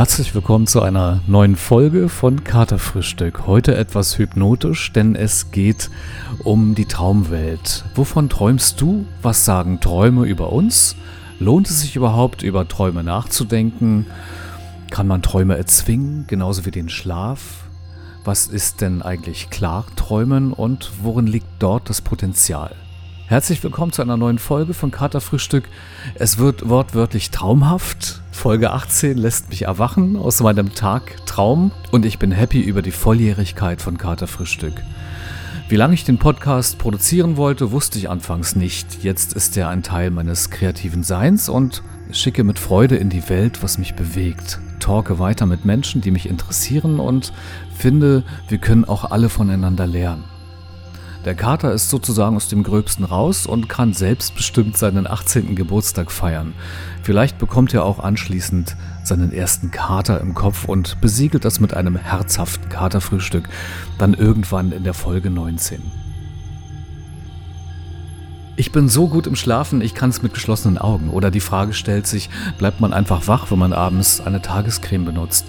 Herzlich willkommen zu einer neuen Folge von Katerfrühstück. Heute etwas hypnotisch, denn es geht um die Traumwelt. Wovon träumst du? Was sagen Träume über uns? Lohnt es sich überhaupt, über Träume nachzudenken? Kann man Träume erzwingen, genauso wie den Schlaf? Was ist denn eigentlich Klarträumen und worin liegt dort das Potenzial? Herzlich willkommen zu einer neuen Folge von Katerfrühstück. Es wird wortwörtlich traumhaft. Folge 18 lässt mich erwachen aus meinem Tagtraum und ich bin happy über die Volljährigkeit von Katerfrühstück. Wie lange ich den Podcast produzieren wollte, wusste ich anfangs nicht. Jetzt ist er ein Teil meines kreativen Seins und schicke mit Freude in die Welt, was mich bewegt. Talke weiter mit Menschen, die mich interessieren und finde, wir können auch alle voneinander lernen. Der Kater ist sozusagen aus dem Gröbsten raus und kann selbstbestimmt seinen 18. Geburtstag feiern. Vielleicht bekommt er auch anschließend seinen ersten Kater im Kopf und besiegelt das mit einem herzhaften Katerfrühstück, dann irgendwann in der Folge 19. Ich bin so gut im Schlafen, ich kann es mit geschlossenen Augen. Oder die Frage stellt sich, bleibt man einfach wach, wenn man abends eine Tagescreme benutzt?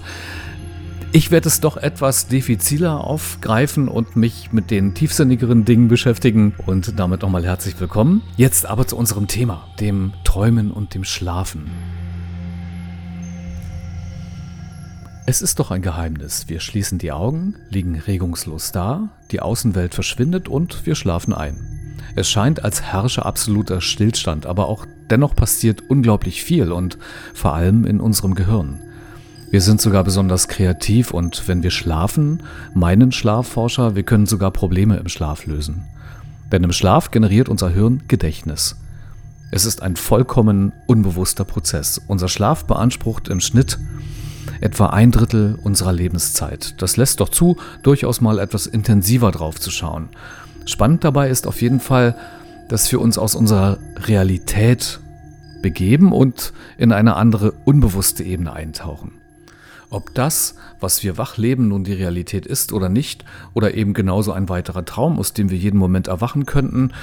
Ich werde es doch etwas diffiziler aufgreifen und mich mit den tiefsinnigeren Dingen beschäftigen und damit nochmal herzlich willkommen. Jetzt aber zu unserem Thema, dem Träumen und dem Schlafen. Es ist doch ein Geheimnis. Wir schließen die Augen, liegen regungslos da, die Außenwelt verschwindet und wir schlafen ein. Es scheint, als herrsche absoluter Stillstand, aber auch dennoch passiert unglaublich viel und vor allem in unserem Gehirn. Wir sind sogar besonders kreativ und wenn wir schlafen, meinen Schlafforscher, wir können sogar Probleme im Schlaf lösen. Denn im Schlaf generiert unser Hirn Gedächtnis. Es ist ein vollkommen unbewusster Prozess. Unser Schlaf beansprucht im Schnitt etwa ein Drittel unserer Lebenszeit. Das lässt doch zu, durchaus mal etwas intensiver drauf zu schauen. Spannend dabei ist auf jeden Fall, dass wir uns aus unserer Realität begeben und in eine andere unbewusste Ebene eintauchen. Ob das, was wir wach leben, nun die Realität ist oder nicht, oder eben genauso ein weiterer Traum, aus dem wir jeden Moment erwachen könnten,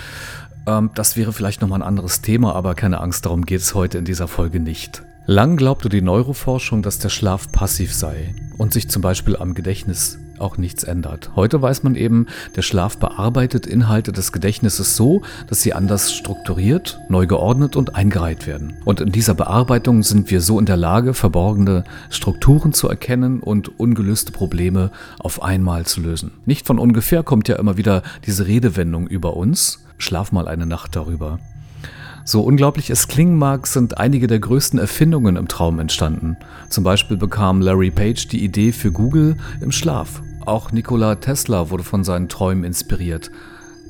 ähm, das wäre vielleicht nochmal ein anderes Thema, aber keine Angst, darum geht es heute in dieser Folge nicht. Lang glaubte die Neuroforschung, dass der Schlaf passiv sei und sich zum Beispiel am Gedächtnis auch nichts ändert. Heute weiß man eben, der Schlaf bearbeitet Inhalte des Gedächtnisses so, dass sie anders strukturiert, neu geordnet und eingereiht werden. Und in dieser Bearbeitung sind wir so in der Lage, verborgene Strukturen zu erkennen und ungelöste Probleme auf einmal zu lösen. Nicht von ungefähr kommt ja immer wieder diese Redewendung über uns. Schlaf mal eine Nacht darüber. So unglaublich es klingen mag, sind einige der größten Erfindungen im Traum entstanden. Zum Beispiel bekam Larry Page die Idee für Google im Schlaf. Auch Nikola Tesla wurde von seinen Träumen inspiriert,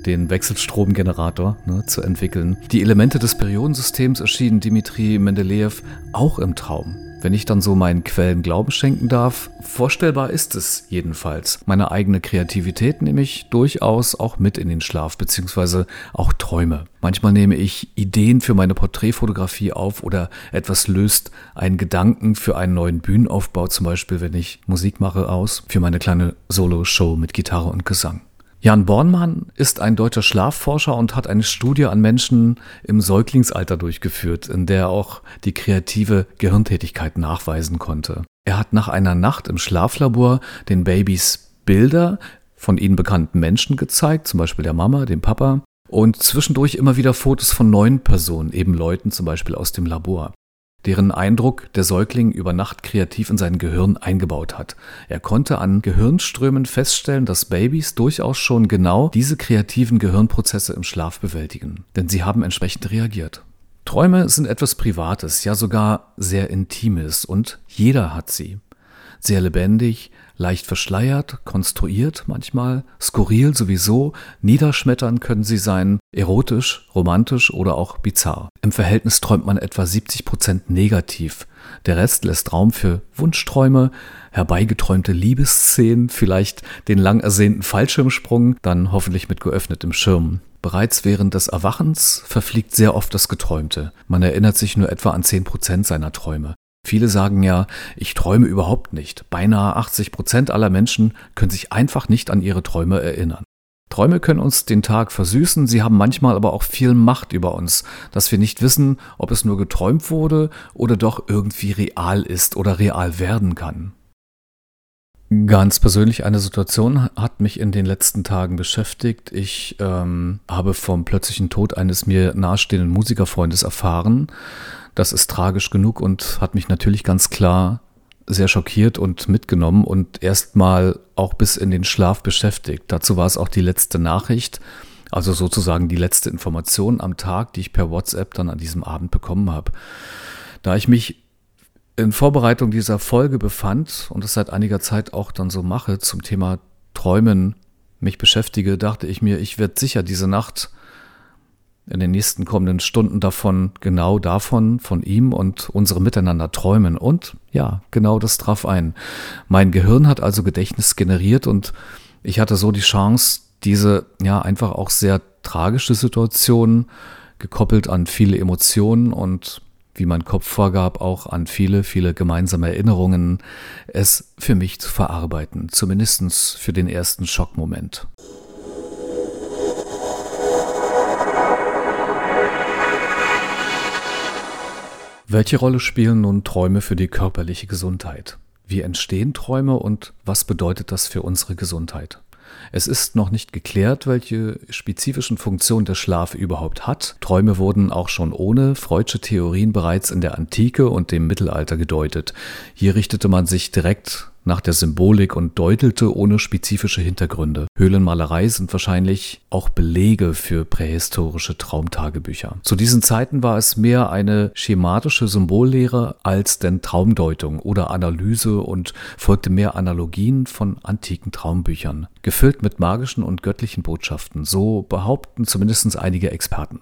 den Wechselstromgenerator ne, zu entwickeln. Die Elemente des Periodensystems erschienen Dimitri Mendeleev auch im Traum. Wenn ich dann so meinen Quellen Glauben schenken darf, vorstellbar ist es jedenfalls. Meine eigene Kreativität nehme ich durchaus auch mit in den Schlaf, beziehungsweise auch Träume. Manchmal nehme ich Ideen für meine Porträtfotografie auf oder etwas löst einen Gedanken für einen neuen Bühnenaufbau, zum Beispiel wenn ich Musik mache, aus, für meine kleine Solo-Show mit Gitarre und Gesang. Jan Bornmann ist ein deutscher Schlafforscher und hat eine Studie an Menschen im Säuglingsalter durchgeführt, in der er auch die kreative Gehirntätigkeit nachweisen konnte. Er hat nach einer Nacht im Schlaflabor den Babys Bilder von ihnen bekannten Menschen gezeigt, zum Beispiel der Mama, dem Papa, und zwischendurch immer wieder Fotos von neuen Personen, eben Leuten zum Beispiel aus dem Labor deren Eindruck der Säugling über Nacht kreativ in sein Gehirn eingebaut hat. Er konnte an Gehirnströmen feststellen, dass Babys durchaus schon genau diese kreativen Gehirnprozesse im Schlaf bewältigen, denn sie haben entsprechend reagiert. Träume sind etwas Privates, ja sogar sehr Intimes und jeder hat sie. Sehr lebendig, leicht verschleiert, konstruiert manchmal, skurril sowieso, niederschmettern können sie sein, erotisch, romantisch oder auch bizarr. Im Verhältnis träumt man etwa 70 Prozent negativ. Der Rest lässt Raum für Wunschträume, herbeigeträumte Liebesszenen, vielleicht den lang ersehnten Fallschirmsprung, dann hoffentlich mit geöffnetem Schirm. Bereits während des Erwachens verfliegt sehr oft das Geträumte. Man erinnert sich nur etwa an 10% seiner Träume. Viele sagen ja, ich träume überhaupt nicht. Beinahe 80 Prozent aller Menschen können sich einfach nicht an ihre Träume erinnern. Träume können uns den Tag versüßen, sie haben manchmal aber auch viel Macht über uns, dass wir nicht wissen, ob es nur geträumt wurde oder doch irgendwie real ist oder real werden kann. Ganz persönlich eine Situation hat mich in den letzten Tagen beschäftigt. Ich ähm, habe vom plötzlichen Tod eines mir nahestehenden Musikerfreundes erfahren. Das ist tragisch genug und hat mich natürlich ganz klar sehr schockiert und mitgenommen und erstmal auch bis in den Schlaf beschäftigt. Dazu war es auch die letzte Nachricht, also sozusagen die letzte Information am Tag, die ich per WhatsApp dann an diesem Abend bekommen habe. Da ich mich in Vorbereitung dieser Folge befand und es seit einiger Zeit auch dann so mache zum Thema Träumen mich beschäftige, dachte ich mir, ich werde sicher diese Nacht in den nächsten kommenden Stunden davon, genau davon, von ihm und unserem Miteinander träumen. Und ja, genau das traf ein. Mein Gehirn hat also Gedächtnis generiert und ich hatte so die Chance, diese ja einfach auch sehr tragische Situation, gekoppelt an viele Emotionen und wie mein Kopf vorgab, auch an viele, viele gemeinsame Erinnerungen, es für mich zu verarbeiten, zumindest für den ersten Schockmoment. Welche Rolle spielen nun Träume für die körperliche Gesundheit? Wie entstehen Träume und was bedeutet das für unsere Gesundheit? Es ist noch nicht geklärt, welche spezifischen Funktionen der Schlaf überhaupt hat. Träume wurden auch schon ohne Freudsche Theorien bereits in der Antike und dem Mittelalter gedeutet. Hier richtete man sich direkt nach der Symbolik und deutelte ohne spezifische Hintergründe. Höhlenmalerei sind wahrscheinlich auch Belege für prähistorische Traumtagebücher. Zu diesen Zeiten war es mehr eine schematische Symbollehre als denn Traumdeutung oder Analyse und folgte mehr Analogien von antiken Traumbüchern, gefüllt mit magischen und göttlichen Botschaften. So behaupten zumindest einige Experten.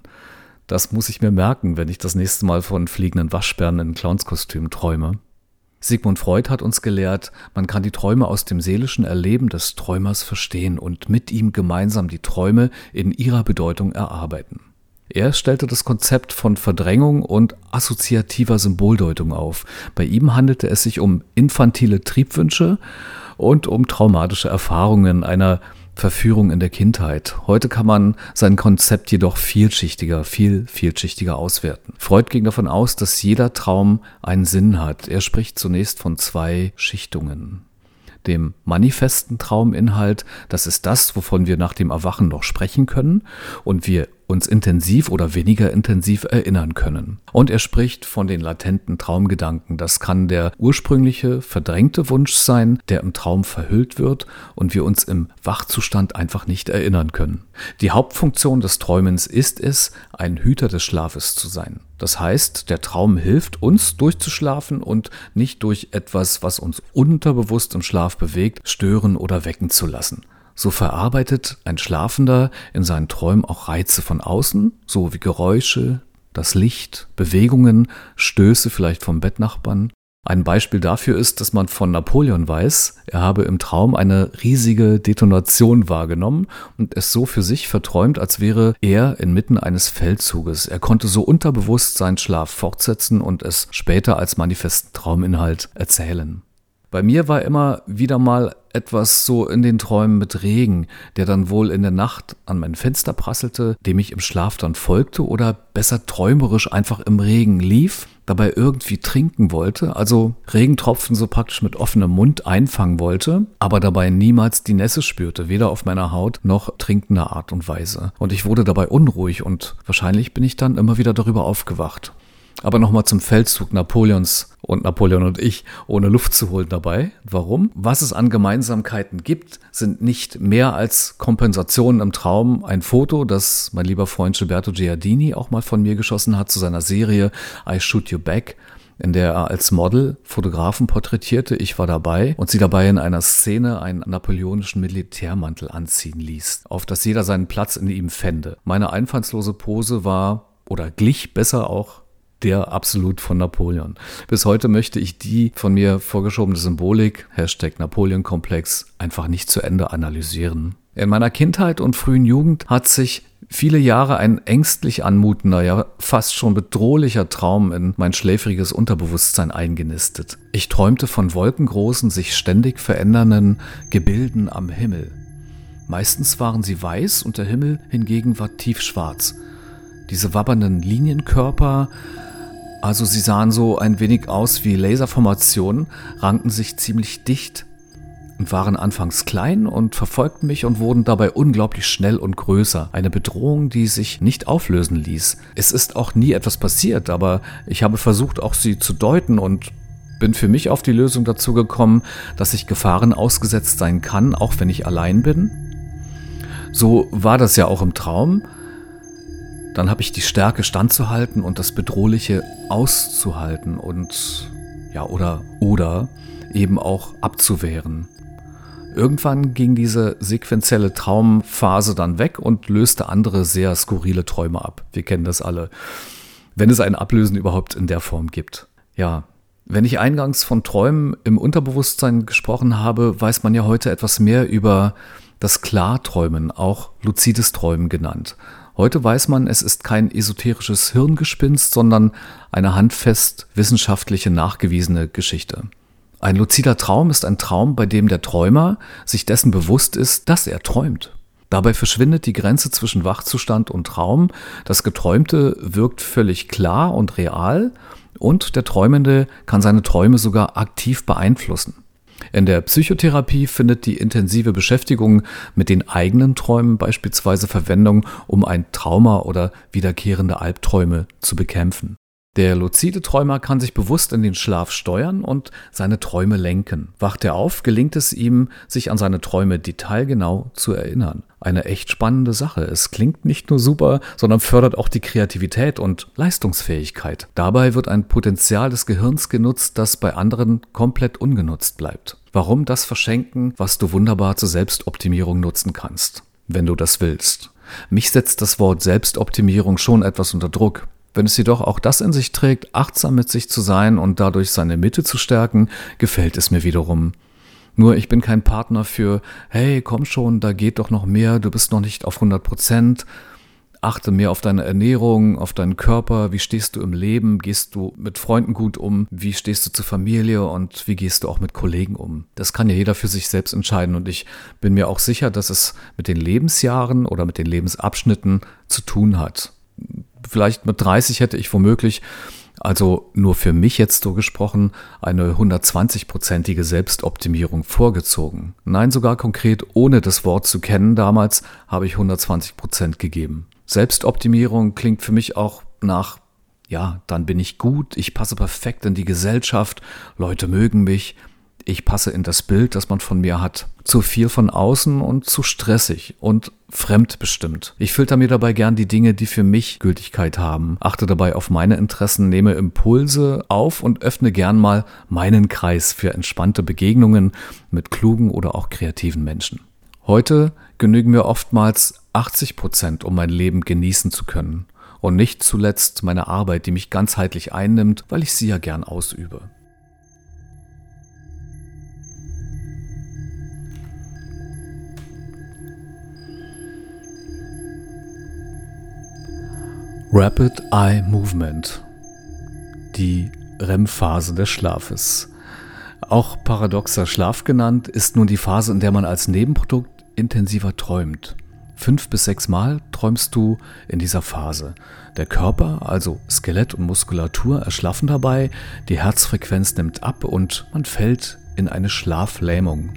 Das muss ich mir merken, wenn ich das nächste Mal von fliegenden Waschbären in Clownskostüm träume. Sigmund Freud hat uns gelehrt, man kann die Träume aus dem seelischen Erleben des Träumers verstehen und mit ihm gemeinsam die Träume in ihrer Bedeutung erarbeiten. Er stellte das Konzept von Verdrängung und assoziativer Symboldeutung auf. Bei ihm handelte es sich um infantile Triebwünsche und um traumatische Erfahrungen einer Verführung in der Kindheit. Heute kann man sein Konzept jedoch vielschichtiger, viel vielschichtiger auswerten. Freud ging davon aus, dass jeder Traum einen Sinn hat. Er spricht zunächst von zwei Schichtungen dem manifesten Trauminhalt, das ist das, wovon wir nach dem Erwachen noch sprechen können und wir uns intensiv oder weniger intensiv erinnern können. Und er spricht von den latenten Traumgedanken. Das kann der ursprüngliche, verdrängte Wunsch sein, der im Traum verhüllt wird und wir uns im Wachzustand einfach nicht erinnern können. Die Hauptfunktion des Träumens ist es, ein Hüter des Schlafes zu sein. Das heißt, der Traum hilft uns durchzuschlafen und nicht durch etwas, was uns unterbewusst im Schlaf bewegt, stören oder wecken zu lassen. So verarbeitet ein Schlafender in seinen Träumen auch Reize von außen, so wie Geräusche, das Licht, Bewegungen, Stöße vielleicht vom Bettnachbarn. Ein Beispiel dafür ist, dass man von Napoleon weiß, er habe im Traum eine riesige Detonation wahrgenommen und es so für sich verträumt, als wäre er inmitten eines Feldzuges. Er konnte so unterbewusst seinen Schlaf fortsetzen und es später als manifesten Trauminhalt erzählen. Bei mir war immer wieder mal etwas so in den Träumen mit Regen, der dann wohl in der Nacht an mein Fenster prasselte, dem ich im Schlaf dann folgte oder besser träumerisch einfach im Regen lief, dabei irgendwie trinken wollte, also Regentropfen so praktisch mit offenem Mund einfangen wollte, aber dabei niemals die Nässe spürte, weder auf meiner Haut noch trinkender Art und Weise. Und ich wurde dabei unruhig und wahrscheinlich bin ich dann immer wieder darüber aufgewacht. Aber nochmal zum Feldzug Napoleons und Napoleon und ich ohne Luft zu holen dabei. Warum? Was es an Gemeinsamkeiten gibt, sind nicht mehr als Kompensationen im Traum. Ein Foto, das mein lieber Freund Gilberto Giardini auch mal von mir geschossen hat zu seiner Serie I Shoot You Back in der er als Model Fotografen porträtierte. Ich war dabei und sie dabei in einer Szene einen napoleonischen Militärmantel anziehen ließ, auf dass jeder seinen Platz in ihm fände. Meine einfallslose Pose war oder glich besser auch der absolut von Napoleon. Bis heute möchte ich die von mir vorgeschobene Symbolik, Hashtag Napoleon-Komplex, einfach nicht zu Ende analysieren. In meiner Kindheit und frühen Jugend hat sich viele Jahre ein ängstlich anmutender, ja fast schon bedrohlicher Traum in mein schläfriges Unterbewusstsein eingenistet. Ich träumte von wolkengroßen, sich ständig verändernden Gebilden am Himmel. Meistens waren sie weiß und der Himmel hingegen war tiefschwarz. Diese wabbernden Linienkörper, also sie sahen so ein wenig aus wie Laserformationen, rankten sich ziemlich dicht und waren anfangs klein und verfolgten mich und wurden dabei unglaublich schnell und größer. Eine Bedrohung, die sich nicht auflösen ließ. Es ist auch nie etwas passiert, aber ich habe versucht, auch sie zu deuten und bin für mich auf die Lösung dazu gekommen, dass ich Gefahren ausgesetzt sein kann, auch wenn ich allein bin. So war das ja auch im Traum. Dann habe ich die Stärke standzuhalten und das Bedrohliche auszuhalten und ja oder oder eben auch abzuwehren. Irgendwann ging diese sequenzielle Traumphase dann weg und löste andere sehr skurrile Träume ab. Wir kennen das alle. Wenn es ein Ablösen überhaupt in der Form gibt. Ja, wenn ich eingangs von Träumen im Unterbewusstsein gesprochen habe, weiß man ja heute etwas mehr über das Klarträumen, auch luzides Träumen genannt. Heute weiß man, es ist kein esoterisches Hirngespinst, sondern eine handfest wissenschaftliche nachgewiesene Geschichte. Ein luzider Traum ist ein Traum, bei dem der Träumer sich dessen bewusst ist, dass er träumt. Dabei verschwindet die Grenze zwischen Wachzustand und Traum. Das Geträumte wirkt völlig klar und real und der Träumende kann seine Träume sogar aktiv beeinflussen. In der Psychotherapie findet die intensive Beschäftigung mit den eigenen Träumen beispielsweise Verwendung, um ein Trauma oder wiederkehrende Albträume zu bekämpfen. Der luzide Träumer kann sich bewusst in den Schlaf steuern und seine Träume lenken. Wacht er auf, gelingt es ihm, sich an seine Träume detailgenau zu erinnern. Eine echt spannende Sache. Es klingt nicht nur super, sondern fördert auch die Kreativität und Leistungsfähigkeit. Dabei wird ein Potenzial des Gehirns genutzt, das bei anderen komplett ungenutzt bleibt. Warum das verschenken, was du wunderbar zur Selbstoptimierung nutzen kannst, wenn du das willst? Mich setzt das Wort Selbstoptimierung schon etwas unter Druck. Wenn es jedoch auch das in sich trägt, achtsam mit sich zu sein und dadurch seine Mitte zu stärken, gefällt es mir wiederum. Nur ich bin kein Partner für, hey, komm schon, da geht doch noch mehr, du bist noch nicht auf 100 Prozent. Achte mehr auf deine Ernährung, auf deinen Körper, wie stehst du im Leben, gehst du mit Freunden gut um, wie stehst du zur Familie und wie gehst du auch mit Kollegen um. Das kann ja jeder für sich selbst entscheiden und ich bin mir auch sicher, dass es mit den Lebensjahren oder mit den Lebensabschnitten zu tun hat vielleicht mit 30 hätte ich womöglich, also nur für mich jetzt so gesprochen, eine 120-prozentige Selbstoptimierung vorgezogen. Nein, sogar konkret ohne das Wort zu kennen, damals habe ich 120 Prozent gegeben. Selbstoptimierung klingt für mich auch nach, ja, dann bin ich gut, ich passe perfekt in die Gesellschaft, Leute mögen mich, ich passe in das Bild, das man von mir hat. Zu viel von außen und zu stressig und fremdbestimmt. Ich filter mir dabei gern die Dinge, die für mich Gültigkeit haben, achte dabei auf meine Interessen, nehme Impulse auf und öffne gern mal meinen Kreis für entspannte Begegnungen mit klugen oder auch kreativen Menschen. Heute genügen mir oftmals 80 Prozent, um mein Leben genießen zu können. Und nicht zuletzt meine Arbeit, die mich ganzheitlich einnimmt, weil ich sie ja gern ausübe. Rapid Eye Movement, die REM-Phase des Schlafes. Auch paradoxer Schlaf genannt, ist nun die Phase, in der man als Nebenprodukt intensiver träumt. Fünf bis sechs Mal träumst du in dieser Phase. Der Körper, also Skelett und Muskulatur, erschlaffen dabei, die Herzfrequenz nimmt ab und man fällt in eine Schlaflähmung.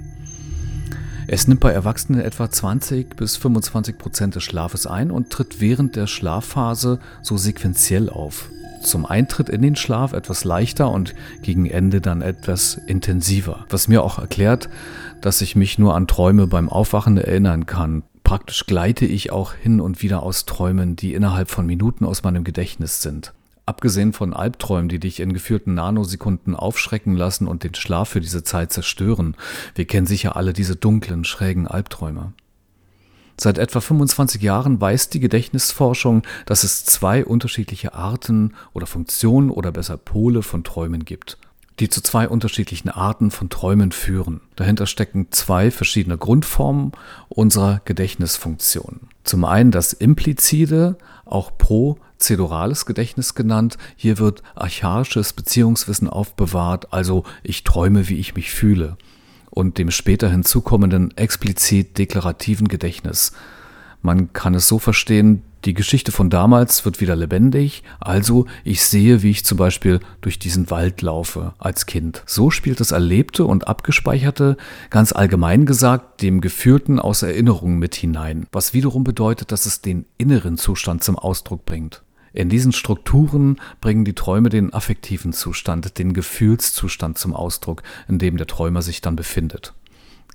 Es nimmt bei Erwachsenen etwa 20 bis 25 Prozent des Schlafes ein und tritt während der Schlafphase so sequenziell auf. Zum Eintritt in den Schlaf etwas leichter und gegen Ende dann etwas intensiver. Was mir auch erklärt, dass ich mich nur an Träume beim Aufwachen erinnern kann. Praktisch gleite ich auch hin und wieder aus Träumen, die innerhalb von Minuten aus meinem Gedächtnis sind. Abgesehen von Albträumen, die dich in geführten Nanosekunden aufschrecken lassen und den Schlaf für diese Zeit zerstören. Wir kennen sicher alle diese dunklen, schrägen Albträume. Seit etwa 25 Jahren weiß die Gedächtnisforschung, dass es zwei unterschiedliche Arten oder Funktionen oder besser Pole von Träumen gibt, die zu zwei unterschiedlichen Arten von Träumen führen. Dahinter stecken zwei verschiedene Grundformen unserer Gedächtnisfunktion. Zum einen das implizide, auch prozedurales Gedächtnis genannt. Hier wird archaisches Beziehungswissen aufbewahrt, also ich träume, wie ich mich fühle. und dem später hinzukommenden explizit deklarativen Gedächtnis. Man kann es so verstehen, die Geschichte von damals wird wieder lebendig, also ich sehe, wie ich zum Beispiel durch diesen Wald laufe als Kind. So spielt das Erlebte und Abgespeicherte, ganz allgemein gesagt, dem Geführten aus Erinnerungen mit hinein, was wiederum bedeutet, dass es den inneren Zustand zum Ausdruck bringt. In diesen Strukturen bringen die Träume den affektiven Zustand, den Gefühlszustand zum Ausdruck, in dem der Träumer sich dann befindet.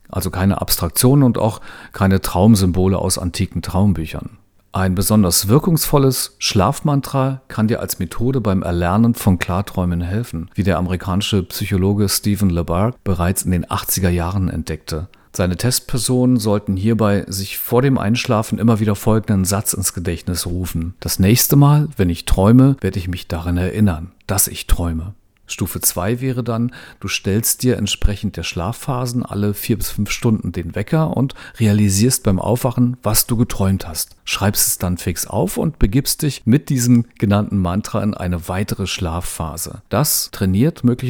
Also keine Abstraktionen und auch keine Traumsymbole aus antiken Traumbüchern. Ein besonders wirkungsvolles Schlafmantra kann dir als Methode beim Erlernen von Klarträumen helfen, wie der amerikanische Psychologe Stephen LeBarc bereits in den 80er Jahren entdeckte. Seine Testpersonen sollten hierbei sich vor dem Einschlafen immer wieder folgenden Satz ins Gedächtnis rufen. Das nächste Mal, wenn ich träume, werde ich mich daran erinnern, dass ich träume. Stufe 2 wäre dann, du stellst dir entsprechend der Schlafphasen alle vier bis fünf Stunden den Wecker und realisierst beim Aufwachen, was du geträumt hast. Schreibst es dann fix auf und begibst dich mit diesem genannten Mantra in eine weitere Schlafphase. Das trainiert möglicherweise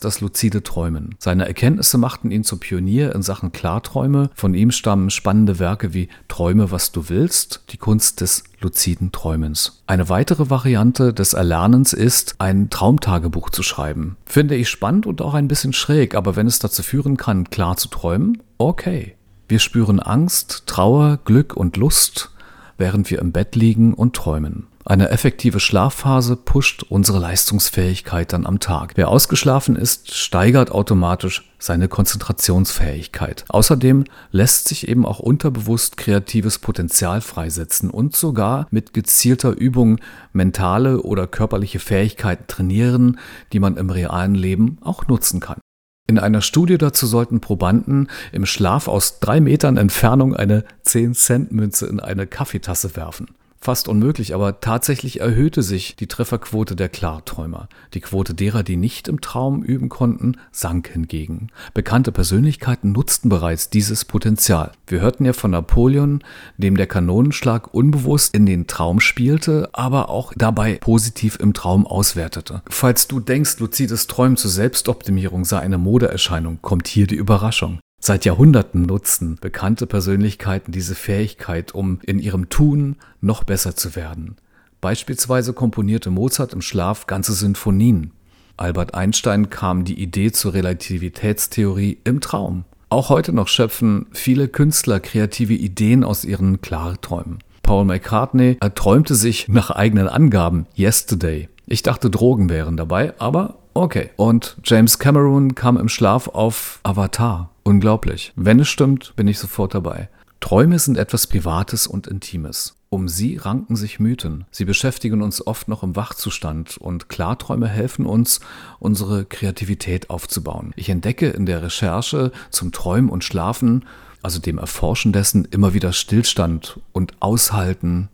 das luzide Träumen. Seine Erkenntnisse machten ihn zum Pionier in Sachen Klarträume. Von ihm stammen spannende Werke wie Träume, was du willst, die Kunst des luziden Träumens. Eine weitere Variante des Erlernens ist, ein Traumtagebuch zu schreiben. Finde ich spannend und auch ein bisschen schräg, aber wenn es dazu führen kann, klar zu träumen, okay. Wir spüren Angst, Trauer, Glück und Lust, während wir im Bett liegen und träumen. Eine effektive Schlafphase pusht unsere Leistungsfähigkeit dann am Tag. Wer ausgeschlafen ist, steigert automatisch seine Konzentrationsfähigkeit. Außerdem lässt sich eben auch unterbewusst kreatives Potenzial freisetzen und sogar mit gezielter Übung mentale oder körperliche Fähigkeiten trainieren, die man im realen Leben auch nutzen kann. In einer Studie dazu sollten Probanden im Schlaf aus drei Metern Entfernung eine 10-Cent-Münze in eine Kaffeetasse werfen fast unmöglich, aber tatsächlich erhöhte sich die Trefferquote der Klarträumer. Die Quote derer, die nicht im Traum üben konnten, sank hingegen. Bekannte Persönlichkeiten nutzten bereits dieses Potenzial. Wir hörten ja von Napoleon, dem der Kanonenschlag unbewusst in den Traum spielte, aber auch dabei positiv im Traum auswertete. Falls du denkst, luzides Träumen zur Selbstoptimierung sei eine Modeerscheinung, kommt hier die Überraschung. Seit Jahrhunderten nutzen bekannte Persönlichkeiten diese Fähigkeit, um in ihrem Tun noch besser zu werden. Beispielsweise komponierte Mozart im Schlaf ganze Sinfonien. Albert Einstein kam die Idee zur Relativitätstheorie im Traum. Auch heute noch schöpfen viele Künstler kreative Ideen aus ihren Klarträumen. Paul McCartney erträumte sich nach eigenen Angaben Yesterday. Ich dachte, Drogen wären dabei, aber okay. Und James Cameron kam im Schlaf auf Avatar. Unglaublich. Wenn es stimmt, bin ich sofort dabei. Träume sind etwas Privates und Intimes. Um sie ranken sich Mythen. Sie beschäftigen uns oft noch im Wachzustand und Klarträume helfen uns, unsere Kreativität aufzubauen. Ich entdecke in der Recherche zum Träumen und Schlafen, also dem Erforschen dessen, immer wieder Stillstand und Aushalten.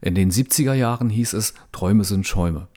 In den 70er Jahren hieß es, Träume sind Schäume.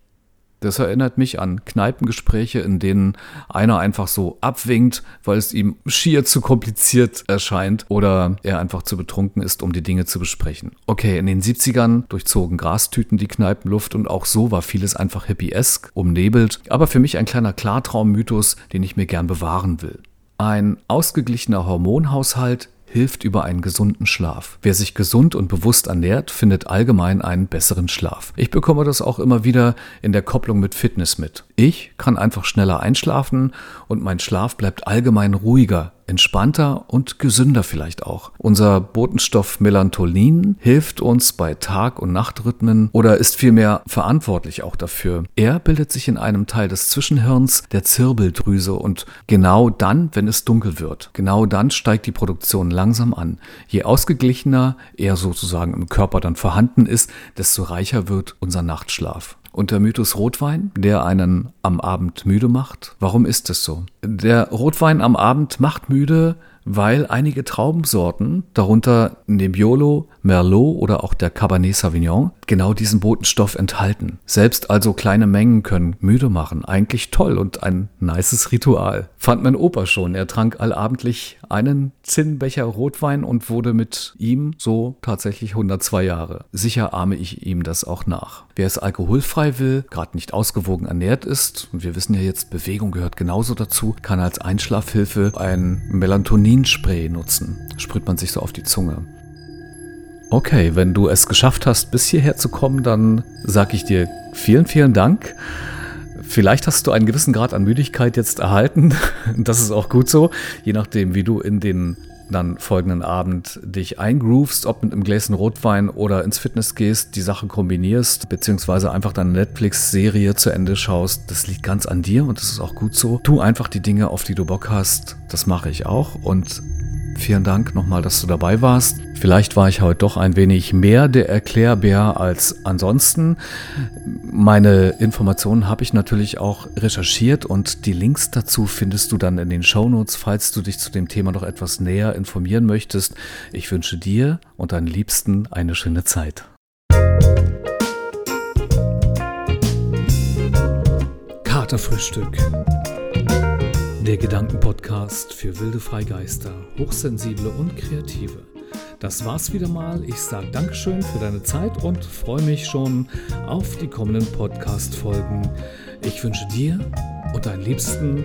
Das erinnert mich an Kneipengespräche, in denen einer einfach so abwinkt, weil es ihm schier zu kompliziert erscheint oder er einfach zu betrunken ist, um die Dinge zu besprechen. Okay, in den 70ern durchzogen Grastüten die Kneipenluft und auch so war vieles einfach hippiesk, umnebelt, aber für mich ein kleiner Klartraummythos, den ich mir gern bewahren will. Ein ausgeglichener Hormonhaushalt hilft über einen gesunden Schlaf. Wer sich gesund und bewusst ernährt, findet allgemein einen besseren Schlaf. Ich bekomme das auch immer wieder in der Kopplung mit Fitness mit. Ich kann einfach schneller einschlafen und mein Schlaf bleibt allgemein ruhiger, entspannter und gesünder vielleicht auch. Unser Botenstoff Melatonin hilft uns bei Tag- und Nachtrhythmen oder ist vielmehr verantwortlich auch dafür. Er bildet sich in einem Teil des Zwischenhirns, der Zirbeldrüse und genau dann, wenn es dunkel wird, genau dann steigt die Produktion langsam an. Je ausgeglichener er sozusagen im Körper dann vorhanden ist, desto reicher wird unser Nachtschlaf. Und der Mythos Rotwein, der einen am Abend müde macht. Warum ist es so? Der Rotwein am Abend macht müde, weil einige Traubensorten, darunter Nebbiolo, Merlot oder auch der Cabernet Sauvignon, genau diesen Botenstoff enthalten. Selbst also kleine Mengen können müde machen. Eigentlich toll und ein nices Ritual. Fand mein Opa schon. Er trank allabendlich einen Zinnbecher Rotwein und wurde mit ihm so tatsächlich 102 Jahre. Sicher ahme ich ihm das auch nach. Wer es alkoholfrei will, gerade nicht ausgewogen ernährt ist, und wir wissen ja jetzt, Bewegung gehört genauso dazu, kann als Einschlafhilfe ein Melatoninspray nutzen. Sprüht man sich so auf die Zunge. Okay, wenn du es geschafft hast, bis hierher zu kommen, dann sage ich dir vielen, vielen Dank. Vielleicht hast du einen gewissen Grad an Müdigkeit jetzt erhalten. Das ist auch gut so, je nachdem, wie du in den dann folgenden Abend dich eingroovst, ob mit einem Gläschen Rotwein oder ins Fitness gehst, die Sache kombinierst, beziehungsweise einfach deine Netflix-Serie zu Ende schaust. Das liegt ganz an dir und das ist auch gut so. Tu einfach die Dinge, auf die du Bock hast. Das mache ich auch und Vielen Dank nochmal, dass du dabei warst. Vielleicht war ich heute doch ein wenig mehr der Erklärbär als ansonsten. Meine Informationen habe ich natürlich auch recherchiert und die Links dazu findest du dann in den Shownotes, falls du dich zu dem Thema noch etwas näher informieren möchtest. Ich wünsche dir und deinen Liebsten eine schöne Zeit. Katerfrühstück der Gedankenpodcast für wilde Freigeister, Hochsensible und Kreative. Das war's wieder mal. Ich sage Dankeschön für deine Zeit und freue mich schon auf die kommenden Podcast-Folgen. Ich wünsche dir und deinen Liebsten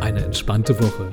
eine entspannte Woche.